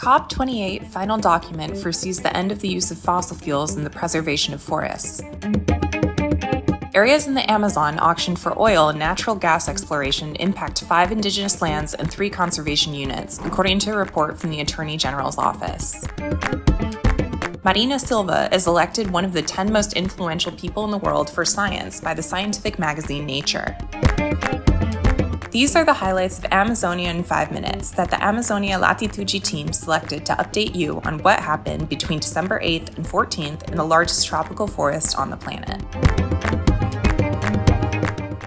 COP28 final document foresees the end of the use of fossil fuels in the preservation of forests. Areas in the Amazon auctioned for oil and natural gas exploration impact five indigenous lands and three conservation units, according to a report from the Attorney General's office. Marina Silva is elected one of the 10 most influential people in the world for science by the scientific magazine Nature. These are the highlights of Amazonia in 5 minutes that the Amazonia Latitude team selected to update you on what happened between December 8th and 14th in the largest tropical forest on the planet.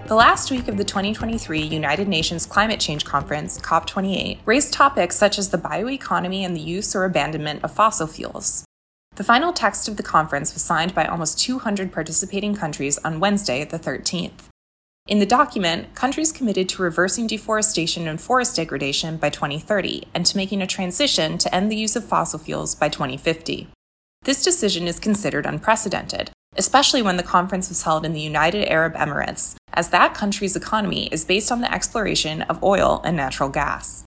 The last week of the 2023 United Nations Climate Change Conference, COP28, raised topics such as the bioeconomy and the use or abandonment of fossil fuels. The final text of the conference was signed by almost 200 participating countries on Wednesday, the 13th. In the document, countries committed to reversing deforestation and forest degradation by 2030 and to making a transition to end the use of fossil fuels by 2050. This decision is considered unprecedented, especially when the conference was held in the United Arab Emirates, as that country's economy is based on the exploration of oil and natural gas.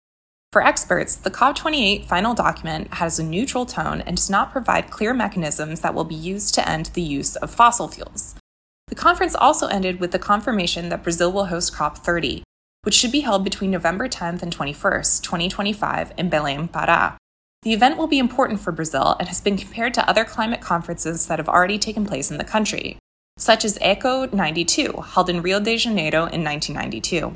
For experts, the COP28 final document has a neutral tone and does not provide clear mechanisms that will be used to end the use of fossil fuels. The conference also ended with the confirmation that Brazil will host COP30, which should be held between November 10th and 21st, 2025, in Belém, Pará. The event will be important for Brazil and has been compared to other climate conferences that have already taken place in the country, such as ECO 92, held in Rio de Janeiro in 1992.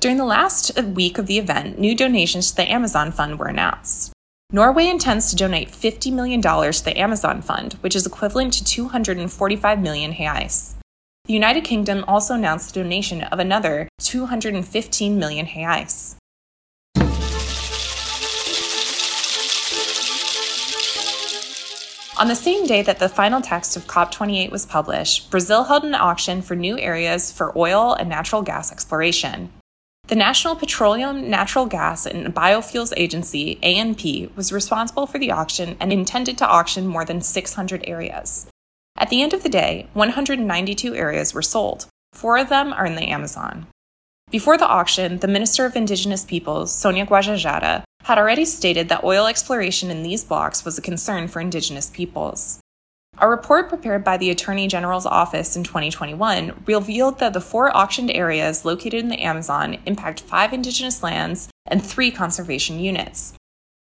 During the last week of the event, new donations to the Amazon Fund were announced. Norway intends to donate $50 million to the Amazon Fund, which is equivalent to 245 million reais. The United Kingdom also announced the donation of another 215 million reais. On the same day that the final text of COP28 was published, Brazil held an auction for new areas for oil and natural gas exploration. The National Petroleum, Natural Gas, and Biofuels Agency, ANP, was responsible for the auction and intended to auction more than 600 areas. At the end of the day, 192 areas were sold. Four of them are in the Amazon. Before the auction, the Minister of Indigenous Peoples, Sonia Guajajara, had already stated that oil exploration in these blocks was a concern for Indigenous peoples. A report prepared by the Attorney General's office in 2021 revealed that the four auctioned areas located in the Amazon impact five Indigenous lands and three conservation units.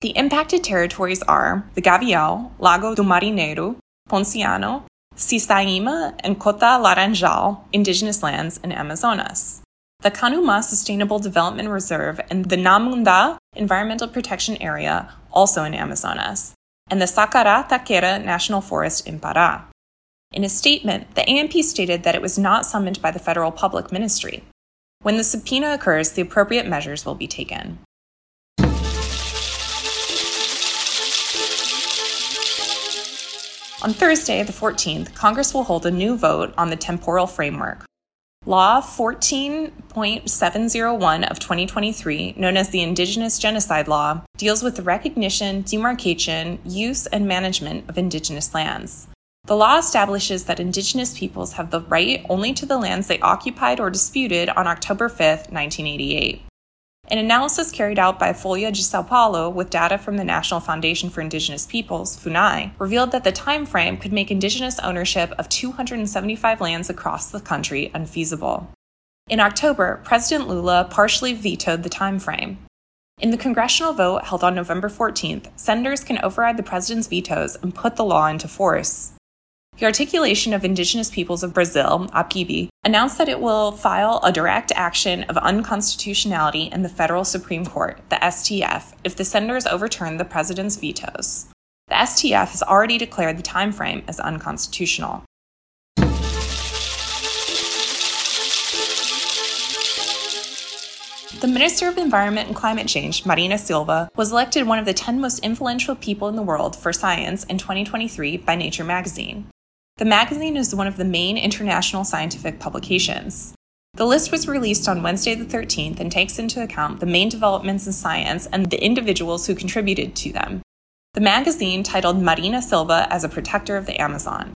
The impacted territories are the Gavião, Lago do Marinheiro, Ponciano, Sissaíma, and Cota Laranjal, indigenous lands in Amazonas. The Canumá Sustainable Development Reserve and the Nhamundá Environmental Protection Area, also in Amazonas, and the Saracá Taquera National Forest in Pará. In a statement, the ANP stated that it was not summoned by the federal public ministry. When the subpoena occurs, the appropriate measures will be taken. On Thursday, the 14th, Congress will hold a new vote on the temporal framework. Law 14.701 of 2023, known as the Indigenous Genocide Law, deals with the recognition, demarcation, use, and management of Indigenous lands. The law establishes that Indigenous peoples have the right only to the lands they occupied or disputed on October 5, 1988. An analysis carried out by Folha de Sao Paulo with data from the National Foundation for Indigenous Peoples, FUNAI, revealed that the time frame could make indigenous ownership of 275 lands across the country unfeasible. In October, President Lula partially vetoed the time frame. In the congressional vote held on November 14th, senators can override the president's vetoes and put the law into force. The Articulation of Indigenous Peoples of Brazil, APIB, announced that it will file a direct action of unconstitutionality in the federal Supreme Court, the STF, if the senators overturn the president's vetoes. The STF has already declared the time frame as unconstitutional. The Minister of Environment and Climate Change, Marina Silva, was elected one of the 10 most influential people in the world for science in 2023 by Nature magazine. The magazine is one of the main international scientific publications. The list was released on Wednesday the 13th and takes into account the main developments in science and the individuals who contributed to them. The magazine titled Marina Silva as a Protector of the Amazon.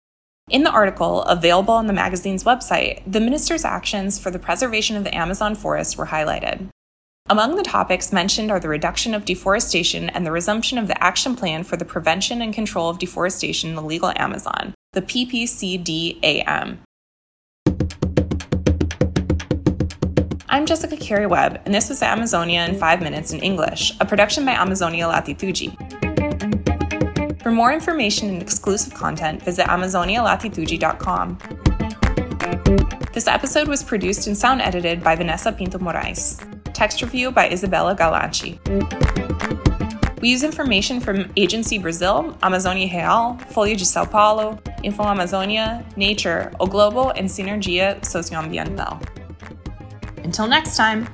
In the article, available on the magazine's website, the minister's actions for the preservation of the Amazon forest were highlighted. Among the topics mentioned are the reduction of deforestation and the resumption of the Action Plan for the Prevention and Control of Deforestation in the Legal Amazon, the PPCDAM. I'm Jessica Carey Webb, and this was Amazonia in 5 Minutes in English, a production by Amazonia Latitude. For more information and exclusive content, visit amazonialatitude.com. This episode was produced and sound edited by Vanessa Pinto Moraes. Text review by Isabella Galanchi. We use information from Agency Brazil, Amazonia Real, Folha de Sao Paulo, Info Amazonia, Nature, O Globo, and Sinergia Socioambiental. Until next time!